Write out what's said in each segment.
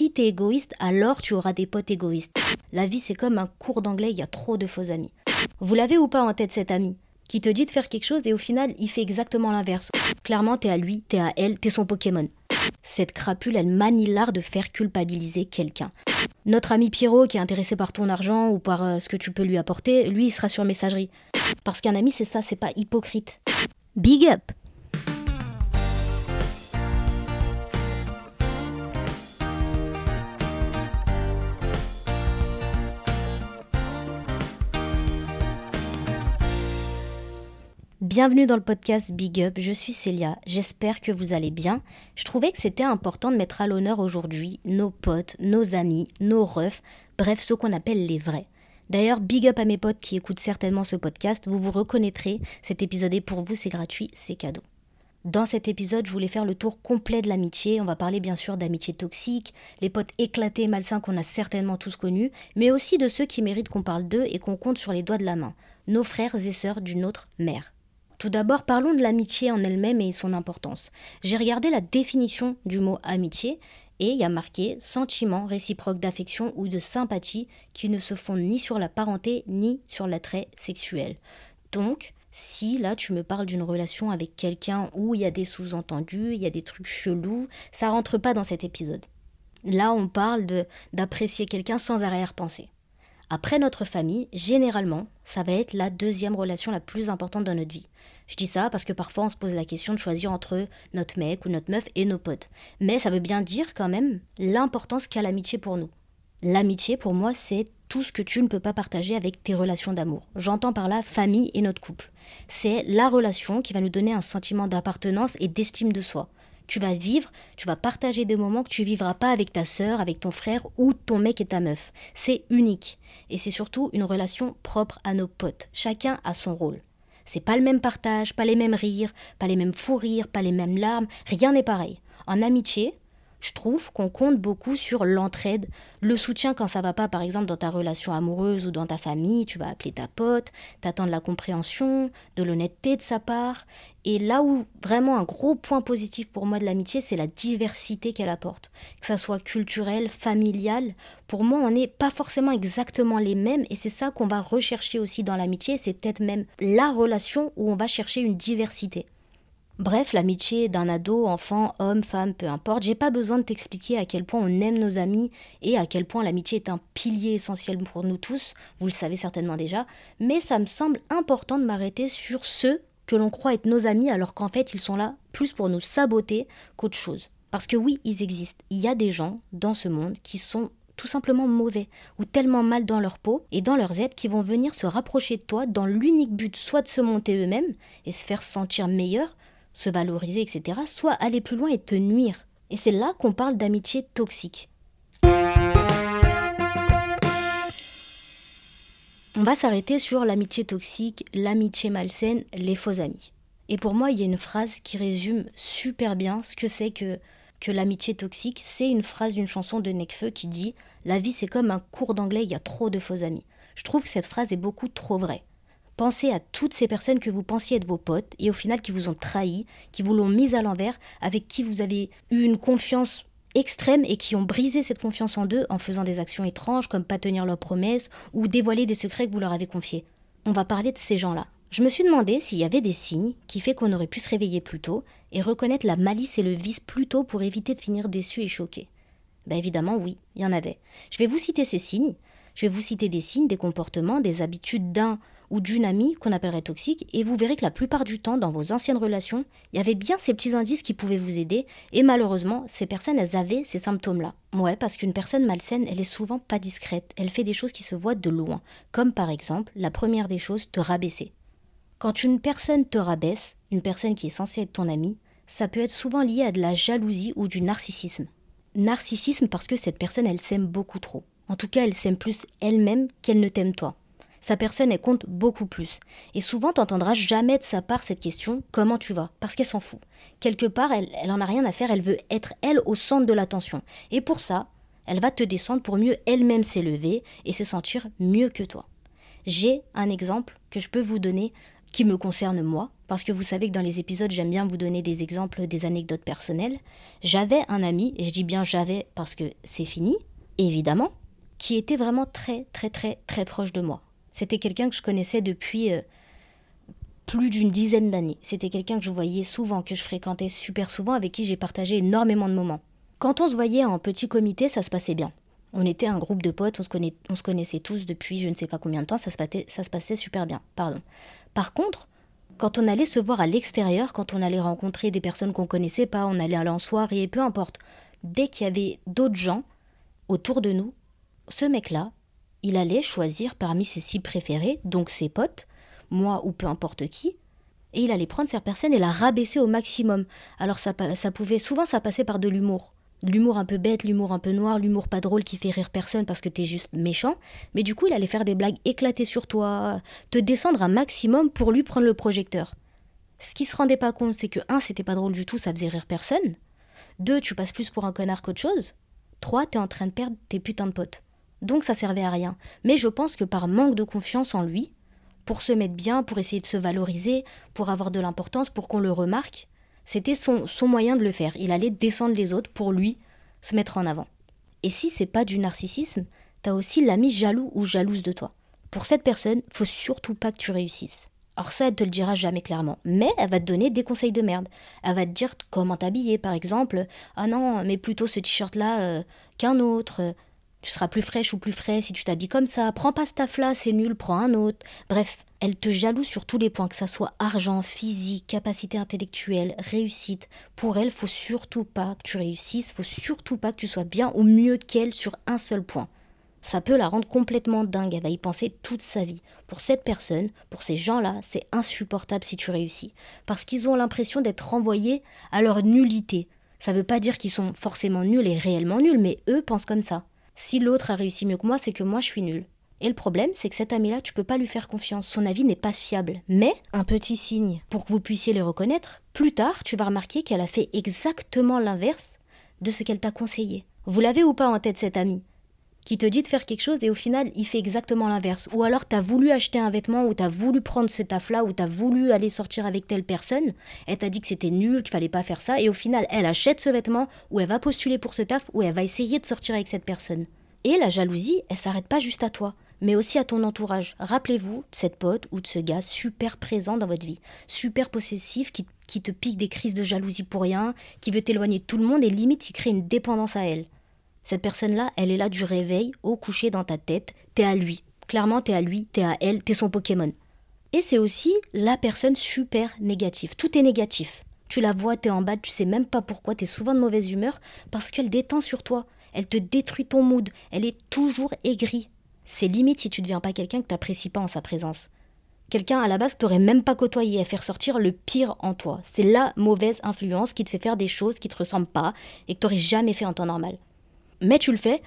si t'es égoïste, alors tu auras des potes égoïstes. La vie, c'est comme un cours d'anglais, il y a trop de faux amis. Vous l'avez ou pas en tête cet ami qui te dit de faire quelque chose et au final, il fait exactement l'inverse. Clairement, t'es à lui, t'es à elle, t'es son Pokémon. Cette crapule, elle manie l'art de faire culpabiliser quelqu'un. Notre ami Pierrot, qui est intéressé par ton argent ou par euh, ce que tu peux lui apporter, lui, il sera sur messagerie. Parce qu'un ami, c'est ça, c'est pas hypocrite. Big up Bienvenue dans le podcast Big Up, je suis Célia, j'espère que vous allez bien. Je trouvais que c'était important de mettre à l'honneur aujourd'hui nos potes, nos amis, nos refs, bref ceux qu'on appelle les vrais. D'ailleurs, big up à mes potes qui écoutent certainement ce podcast, vous vous reconnaîtrez, cet épisode est pour vous, c'est gratuit, c'est cadeau. Dans cet épisode, je voulais faire le tour complet de l'amitié. On va parler bien sûr d'amitié toxique, les potes éclatés et malsains qu'on a certainement tous connus, mais aussi de ceux qui méritent qu'on parle d'eux et qu'on compte sur les doigts de la main, nos frères et sœurs d'une autre mère. Tout d'abord, parlons de l'amitié en elle-même et son importance. J'ai regardé la définition du mot amitié et il y a marqué sentiment réciproque d'affection ou de sympathie qui ne se fondent ni sur la parenté ni sur l'attrait sexuel. Donc, si là tu me parles d'une relation avec quelqu'un où il y a des sous-entendus, il y a des trucs chelous, ça rentre pas dans cet épisode. Là, on parle d'apprécier quelqu'un sans arrière-pensée. Après notre famille, généralement, ça va être la deuxième relation la plus importante dans notre vie. Je dis ça parce que parfois on se pose la question de choisir entre notre mec ou notre meuf et nos potes. Mais ça veut bien dire quand même l'importance qu'a l'amitié pour nous. L'amitié pour moi c'est tout ce que tu ne peux pas partager avec tes relations d'amour. J'entends par là famille et notre couple. C'est la relation qui va nous donner un sentiment d'appartenance et d'estime de soi tu vas vivre, tu vas partager des moments que tu vivras pas avec ta sœur, avec ton frère ou ton mec et ta meuf. C'est unique. Et c'est surtout une relation propre à nos potes. Chacun a son rôle. C'est pas le même partage, pas les mêmes rires, pas les mêmes fous rires, pas les mêmes larmes, rien n'est pareil. En amitié, je trouve qu'on compte beaucoup sur l'entraide, le soutien quand ça va pas, par exemple dans ta relation amoureuse ou dans ta famille, tu vas appeler ta pote, t'attends de la compréhension, de l'honnêteté de sa part. Et là où vraiment un gros point positif pour moi de l'amitié, c'est la diversité qu'elle apporte. Que ça soit culturel, familial, pour moi on n'est pas forcément exactement les mêmes et c'est ça qu'on va rechercher aussi dans l'amitié, c'est peut-être même la relation où on va chercher une diversité. Bref, l'amitié d'un ado, enfant, homme, femme, peu importe, j'ai pas besoin de t'expliquer à quel point on aime nos amis et à quel point l'amitié est un pilier essentiel pour nous tous, vous le savez certainement déjà, mais ça me semble important de m'arrêter sur ceux que l'on croit être nos amis alors qu'en fait ils sont là plus pour nous saboter qu'autre chose. Parce que oui, ils existent. Il y a des gens dans ce monde qui sont tout simplement mauvais ou tellement mal dans leur peau et dans leurs aides qui vont venir se rapprocher de toi dans l'unique but soit de se monter eux-mêmes et se faire sentir meilleurs, se valoriser, etc., soit aller plus loin et te nuire. Et c'est là qu'on parle d'amitié toxique. On va s'arrêter sur l'amitié toxique, l'amitié malsaine, les faux amis. Et pour moi, il y a une phrase qui résume super bien ce que c'est que, que l'amitié toxique. C'est une phrase d'une chanson de Necfeu qui dit La vie, c'est comme un cours d'anglais, il y a trop de faux amis. Je trouve que cette phrase est beaucoup trop vraie. Pensez à toutes ces personnes que vous pensiez être vos potes et au final qui vous ont trahi, qui vous l'ont mise à l'envers, avec qui vous avez eu une confiance extrême et qui ont brisé cette confiance en deux en faisant des actions étranges comme pas tenir leurs promesses ou dévoiler des secrets que vous leur avez confiés. On va parler de ces gens-là. Je me suis demandé s'il y avait des signes qui fait qu'on aurait pu se réveiller plus tôt et reconnaître la malice et le vice plus tôt pour éviter de finir déçu et choqué. Ben évidemment oui, il y en avait. Je vais vous citer ces signes. Je vais vous citer des signes, des comportements, des habitudes d'un ou d'une amie qu'on appellerait toxique, et vous verrez que la plupart du temps, dans vos anciennes relations, il y avait bien ces petits indices qui pouvaient vous aider, et malheureusement, ces personnes, elles avaient ces symptômes-là. Ouais, parce qu'une personne malsaine, elle est souvent pas discrète, elle fait des choses qui se voient de loin, comme par exemple, la première des choses, te rabaisser. Quand une personne te rabaisse, une personne qui est censée être ton amie, ça peut être souvent lié à de la jalousie ou du narcissisme. Narcissisme parce que cette personne, elle s'aime beaucoup trop. En tout cas, elle s'aime plus elle-même qu'elle ne t'aime toi sa personne, elle compte beaucoup plus. Et souvent, t'entendras jamais de sa part cette question comment tu vas? Parce qu'elle s'en fout. Quelque part, elle, elle en a rien à faire, elle veut être elle au centre de l'attention. Et pour ça, elle va te descendre pour mieux elle-même s'élever et se sentir mieux que toi. J'ai un exemple que je peux vous donner qui me concerne moi, parce que vous savez que dans les épisodes, j'aime bien vous donner des exemples, des anecdotes personnelles. J'avais un ami, et je dis bien j'avais parce que c'est fini, évidemment, qui était vraiment très, très, très, très proche de moi. C'était quelqu'un que je connaissais depuis euh, plus d'une dizaine d'années. C'était quelqu'un que je voyais souvent, que je fréquentais super souvent, avec qui j'ai partagé énormément de moments. Quand on se voyait en petit comité, ça se passait bien. On était un groupe de potes, on se, on se connaissait tous depuis je ne sais pas combien de temps, ça se, passait, ça se passait super bien. Pardon. Par contre, quand on allait se voir à l'extérieur, quand on allait rencontrer des personnes qu'on connaissait pas, on allait aller en soirée, peu importe, dès qu'il y avait d'autres gens autour de nous, ce mec-là, il allait choisir parmi ses six préférés, donc ses potes, moi ou peu importe qui, et il allait prendre cette personne et la rabaisser au maximum. Alors ça, pouvait, souvent ça passait par de l'humour l'humour un peu bête, l'humour un peu noir, l'humour pas drôle qui fait rire personne parce que t'es juste méchant. Mais du coup, il allait faire des blagues éclatées sur toi, te descendre un maximum pour lui prendre le projecteur. Ce qui se rendait pas compte, c'est que un, c'était pas drôle du tout, ça faisait rire personne. Deux, tu passes plus pour un connard qu'autre chose. Trois, t'es en train de perdre tes putains de potes. Donc ça servait à rien. Mais je pense que par manque de confiance en lui, pour se mettre bien, pour essayer de se valoriser, pour avoir de l'importance, pour qu'on le remarque, c'était son, moyen de le faire. Il allait descendre les autres pour lui se mettre en avant. Et si c'est pas du narcissisme, t'as aussi l'ami jaloux ou jalouse de toi. Pour cette personne, faut surtout pas que tu réussisses. Alors ça, elle te le dira jamais clairement, mais elle va te donner des conseils de merde. Elle va te dire comment t'habiller, par exemple. Ah non, mais plutôt ce t-shirt-là euh, qu'un autre. Tu seras plus fraîche ou plus frais si tu t'habilles comme ça. Prends pas ce taf-là, c'est nul, prends un autre. Bref, elle te jalouse sur tous les points, que ça soit argent, physique, capacité intellectuelle, réussite. Pour elle, faut surtout pas que tu réussisses, faut surtout pas que tu sois bien ou mieux qu'elle sur un seul point. Ça peut la rendre complètement dingue, elle va y penser toute sa vie. Pour cette personne, pour ces gens-là, c'est insupportable si tu réussis. Parce qu'ils ont l'impression d'être renvoyés à leur nullité. Ça veut pas dire qu'ils sont forcément nuls et réellement nuls, mais eux pensent comme ça. Si l'autre a réussi mieux que moi, c'est que moi je suis nul. Et le problème, c'est que cet ami-là, tu peux pas lui faire confiance. Son avis n'est pas fiable. Mais, un petit signe pour que vous puissiez les reconnaître, plus tard, tu vas remarquer qu'elle a fait exactement l'inverse de ce qu'elle t'a conseillé. Vous l'avez ou pas en tête cet ami qui te dit de faire quelque chose et au final il fait exactement l'inverse. Ou alors t'as voulu acheter un vêtement ou t'as voulu prendre ce taf-là ou t'as voulu aller sortir avec telle personne, elle t'a dit que c'était nul, qu'il fallait pas faire ça et au final elle achète ce vêtement ou elle va postuler pour ce taf ou elle va essayer de sortir avec cette personne. Et la jalousie, elle s'arrête pas juste à toi mais aussi à ton entourage. Rappelez-vous de cette pote ou de ce gars super présent dans votre vie, super possessif, qui, qui te pique des crises de jalousie pour rien, qui veut t'éloigner de tout le monde et limite qui crée une dépendance à elle. Cette personne-là, elle est là du réveil au coucher dans ta tête, t'es à lui. Clairement, t'es à lui, t'es à elle, t'es son Pokémon. Et c'est aussi la personne super négative. Tout est négatif. Tu la vois, t'es en bas, tu sais même pas pourquoi, t'es souvent de mauvaise humeur parce qu'elle détend sur toi. Elle te détruit ton mood. Elle est toujours aigrie. C'est limite si tu deviens pas quelqu'un que t'apprécies pas en sa présence. Quelqu'un à la base que t'aurais même pas côtoyé à faire sortir le pire en toi. C'est la mauvaise influence qui te fait faire des choses qui te ressemblent pas et que t'aurais jamais fait en temps normal. Mais tu le fais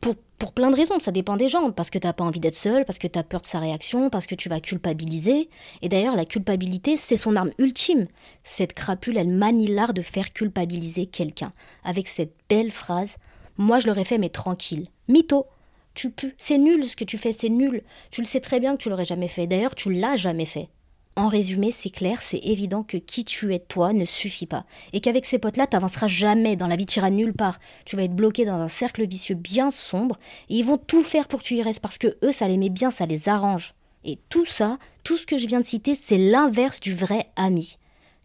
pour, pour plein de raisons, ça dépend des gens, parce que t'as pas envie d'être seul, parce que tu as peur de sa réaction, parce que tu vas culpabiliser. Et d'ailleurs, la culpabilité, c'est son arme ultime. Cette crapule, elle manie l'art de faire culpabiliser quelqu'un. Avec cette belle phrase Moi je l'aurais fait, mais tranquille. Mytho tu pues. C'est nul ce que tu fais, c'est nul. Tu le sais très bien que tu l'aurais jamais fait. D'ailleurs, tu l'as jamais fait. En résumé, c'est clair, c'est évident que qui tu es toi ne suffit pas. Et qu'avec ces potes-là, t'avanceras jamais, dans la vie t'iras nulle part. Tu vas être bloqué dans un cercle vicieux bien sombre, et ils vont tout faire pour que tu y restes, parce que eux, ça les met bien, ça les arrange. Et tout ça, tout ce que je viens de citer, c'est l'inverse du vrai ami.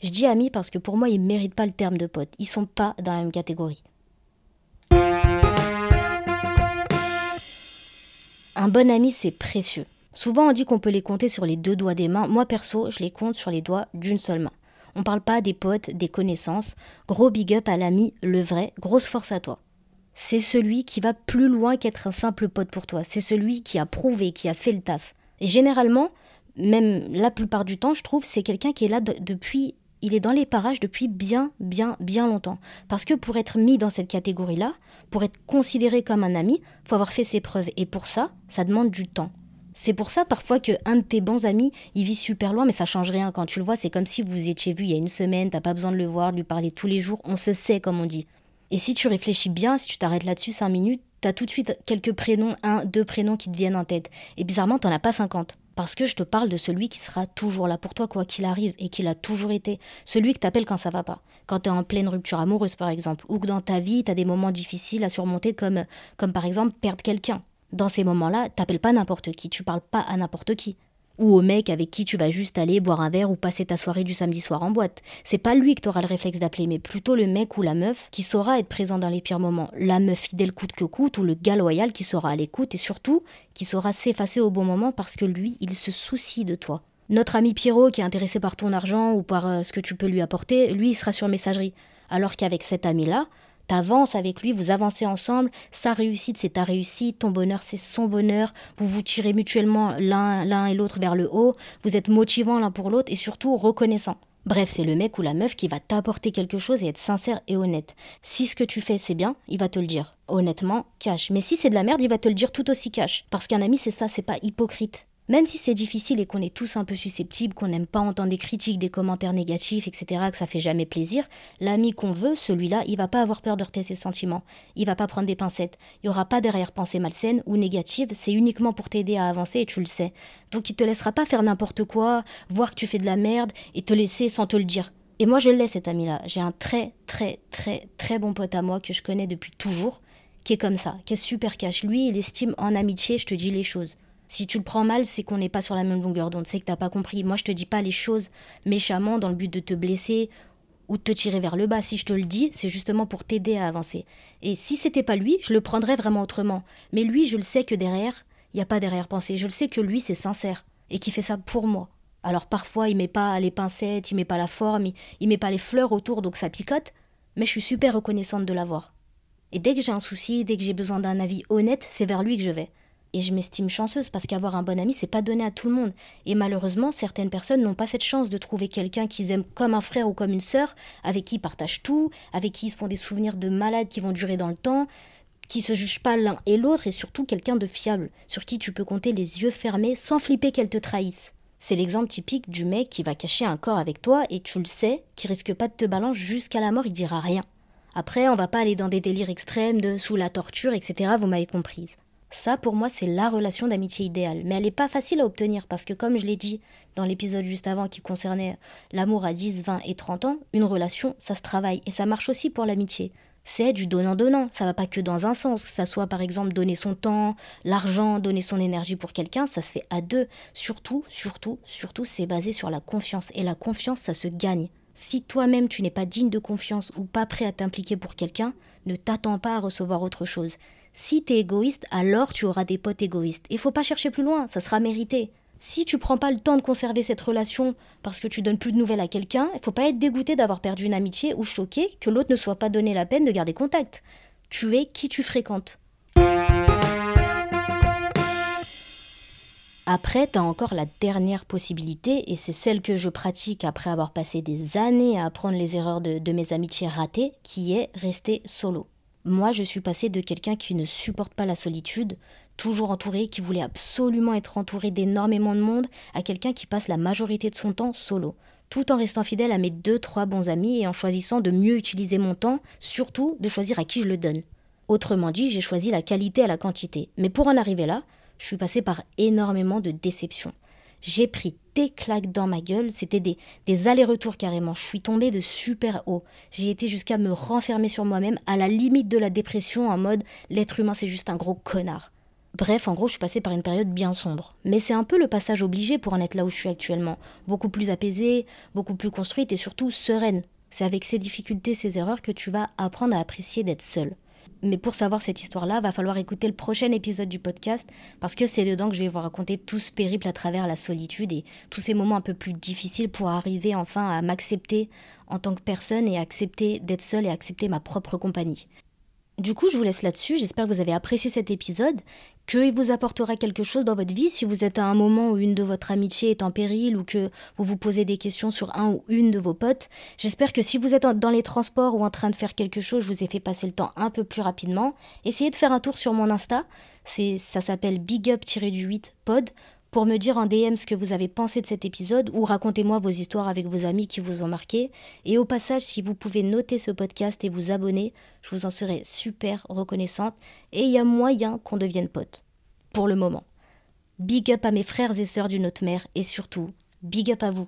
Je dis ami parce que pour moi, ils méritent pas le terme de pote. Ils sont pas dans la même catégorie. Un bon ami, c'est précieux. Souvent, on dit qu'on peut les compter sur les deux doigts des mains. Moi, perso, je les compte sur les doigts d'une seule main. On parle pas des potes, des connaissances. Gros big up à l'ami, le vrai, grosse force à toi. C'est celui qui va plus loin qu'être un simple pote pour toi. C'est celui qui a prouvé, qui a fait le taf. Et généralement, même la plupart du temps, je trouve, c'est quelqu'un qui est là depuis il est dans les parages depuis bien, bien, bien longtemps. Parce que pour être mis dans cette catégorie-là, pour être considéré comme un ami, faut avoir fait ses preuves. Et pour ça, ça demande du temps. C'est pour ça parfois que un de tes bons amis, il vit super loin, mais ça change rien. Quand tu le vois, c'est comme si vous étiez vu il y a une semaine, t'as pas besoin de le voir, de lui parler tous les jours, on se sait comme on dit. Et si tu réfléchis bien, si tu t'arrêtes là-dessus cinq minutes, t'as tout de suite quelques prénoms, un, deux prénoms qui te viennent en tête. Et bizarrement, t'en as pas 50. Parce que je te parle de celui qui sera toujours là pour toi, quoi qu'il arrive, et qui l'a toujours été. Celui que t'appelles quand ça va pas. Quand t'es en pleine rupture amoureuse, par exemple. Ou que dans ta vie, t'as des moments difficiles à surmonter, comme, comme par exemple perdre quelqu'un. Dans ces moments-là, t'appelles pas n'importe qui, tu parles pas à n'importe qui ou au mec avec qui tu vas juste aller boire un verre ou passer ta soirée du samedi soir en boîte. C'est pas lui que t'auras le réflexe d'appeler, mais plutôt le mec ou la meuf qui saura être présent dans les pires moments. La meuf fidèle coûte que coûte ou le gars loyal qui sera à l'écoute et surtout qui saura s'effacer au bon moment parce que lui, il se soucie de toi. Notre ami Pierrot qui est intéressé par ton argent ou par euh, ce que tu peux lui apporter, lui, il sera sur messagerie. Alors qu'avec cet ami-là, T'avances avec lui, vous avancez ensemble, sa réussite c'est ta réussite, ton bonheur c'est son bonheur, vous vous tirez mutuellement l'un et l'autre vers le haut, vous êtes motivants l'un pour l'autre et surtout reconnaissant. Bref, c'est le mec ou la meuf qui va t'apporter quelque chose et être sincère et honnête. Si ce que tu fais c'est bien, il va te le dire. Honnêtement, cash. Mais si c'est de la merde, il va te le dire tout aussi cash. Parce qu'un ami c'est ça, c'est pas hypocrite. Même si c'est difficile et qu'on est tous un peu susceptibles, qu'on n'aime pas entendre des critiques, des commentaires négatifs, etc., que ça fait jamais plaisir, l'ami qu'on veut, celui-là, il va pas avoir peur de heurter ses sentiments. Il va pas prendre des pincettes. Il y aura pas derrière pensée malsaine ou négative, c'est uniquement pour t'aider à avancer et tu le sais. Donc il te laissera pas faire n'importe quoi, voir que tu fais de la merde et te laisser sans te le dire. Et moi je l'ai cet ami-là. J'ai un très très très très bon pote à moi que je connais depuis toujours, qui est comme ça, qui est super cash. Lui, il estime en amitié, je te dis les choses. Si tu le prends mal, c'est qu'on n'est pas sur la même longueur d'onde, c'est que t'as pas compris. Moi, je te dis pas les choses méchamment dans le but de te blesser ou de te tirer vers le bas. Si je te le dis, c'est justement pour t'aider à avancer. Et si c'était pas lui, je le prendrais vraiment autrement. Mais lui, je le sais que derrière, il n'y a pas derrière-pensée. Je le sais que lui, c'est sincère et qu'il fait ça pour moi. Alors parfois, il met pas les pincettes, il met pas la forme, il, il met pas les fleurs autour, donc ça picote. Mais je suis super reconnaissante de l'avoir. Et dès que j'ai un souci, dès que j'ai besoin d'un avis honnête, c'est vers lui que je vais. Et je m'estime chanceuse parce qu'avoir un bon ami, c'est pas donné à tout le monde. Et malheureusement, certaines personnes n'ont pas cette chance de trouver quelqu'un qu'ils aiment comme un frère ou comme une sœur, avec qui ils partagent tout, avec qui ils se font des souvenirs de malades qui vont durer dans le temps, qui se jugent pas l'un et l'autre, et surtout quelqu'un de fiable, sur qui tu peux compter les yeux fermés sans flipper qu'elle te trahisse. C'est l'exemple typique du mec qui va cacher un corps avec toi et tu le sais, qui risque pas de te balancer jusqu'à la mort, il dira rien. Après, on va pas aller dans des délires extrêmes de sous la torture, etc. Vous m'avez comprise. Ça, pour moi, c'est la relation d'amitié idéale. Mais elle n'est pas facile à obtenir parce que, comme je l'ai dit dans l'épisode juste avant qui concernait l'amour à 10, 20 et 30 ans, une relation, ça se travaille. Et ça marche aussi pour l'amitié. C'est du donnant-donnant. Ça va pas que dans un sens. Que ça soit, par exemple, donner son temps, l'argent, donner son énergie pour quelqu'un, ça se fait à deux. Surtout, surtout, surtout, c'est basé sur la confiance. Et la confiance, ça se gagne. Si toi-même tu n'es pas digne de confiance ou pas prêt à t'impliquer pour quelqu'un, ne t'attends pas à recevoir autre chose. Si t'es égoïste, alors tu auras des potes égoïstes. Il faut pas chercher plus loin, ça sera mérité. Si tu prends pas le temps de conserver cette relation parce que tu donnes plus de nouvelles à quelqu'un, il faut pas être dégoûté d'avoir perdu une amitié ou choqué que l'autre ne soit pas donné la peine de garder contact. Tu es qui tu fréquentes. Après, tu as encore la dernière possibilité, et c'est celle que je pratique après avoir passé des années à apprendre les erreurs de, de mes amitiés ratées, qui est rester solo. Moi, je suis passée de quelqu'un qui ne supporte pas la solitude, toujours entouré, qui voulait absolument être entouré d'énormément de monde, à quelqu'un qui passe la majorité de son temps solo, tout en restant fidèle à mes deux, trois bons amis et en choisissant de mieux utiliser mon temps, surtout de choisir à qui je le donne. Autrement dit, j'ai choisi la qualité à la quantité. Mais pour en arriver là, je suis passée par énormément de déceptions. J'ai pris des claques dans ma gueule, c'était des, des allers-retours carrément. Je suis tombée de super haut. J'ai été jusqu'à me renfermer sur moi-même, à la limite de la dépression, en mode l'être humain c'est juste un gros connard. Bref, en gros, je suis passée par une période bien sombre. Mais c'est un peu le passage obligé pour en être là où je suis actuellement. Beaucoup plus apaisée, beaucoup plus construite et surtout sereine. C'est avec ces difficultés, ces erreurs que tu vas apprendre à apprécier d'être seule. Mais pour savoir cette histoire-là, va falloir écouter le prochain épisode du podcast parce que c'est dedans que je vais vous raconter tout ce périple à travers la solitude et tous ces moments un peu plus difficiles pour arriver enfin à m'accepter en tant que personne et accepter d'être seule et accepter ma propre compagnie. Du coup, je vous laisse là-dessus. J'espère que vous avez apprécié cet épisode, qu'il vous apportera quelque chose dans votre vie si vous êtes à un moment où une de votre amitié est en péril ou que vous vous posez des questions sur un ou une de vos potes. J'espère que si vous êtes dans les transports ou en train de faire quelque chose, je vous ai fait passer le temps un peu plus rapidement. Essayez de faire un tour sur mon Insta. C'est, ça s'appelle Big Up-du-8 Pod pour me dire en DM ce que vous avez pensé de cet épisode ou racontez-moi vos histoires avec vos amis qui vous ont marqué. Et au passage, si vous pouvez noter ce podcast et vous abonner, je vous en serai super reconnaissante. Et il y a moyen qu'on devienne potes. Pour le moment. Big up à mes frères et sœurs d'une autre mère et surtout, big up à vous.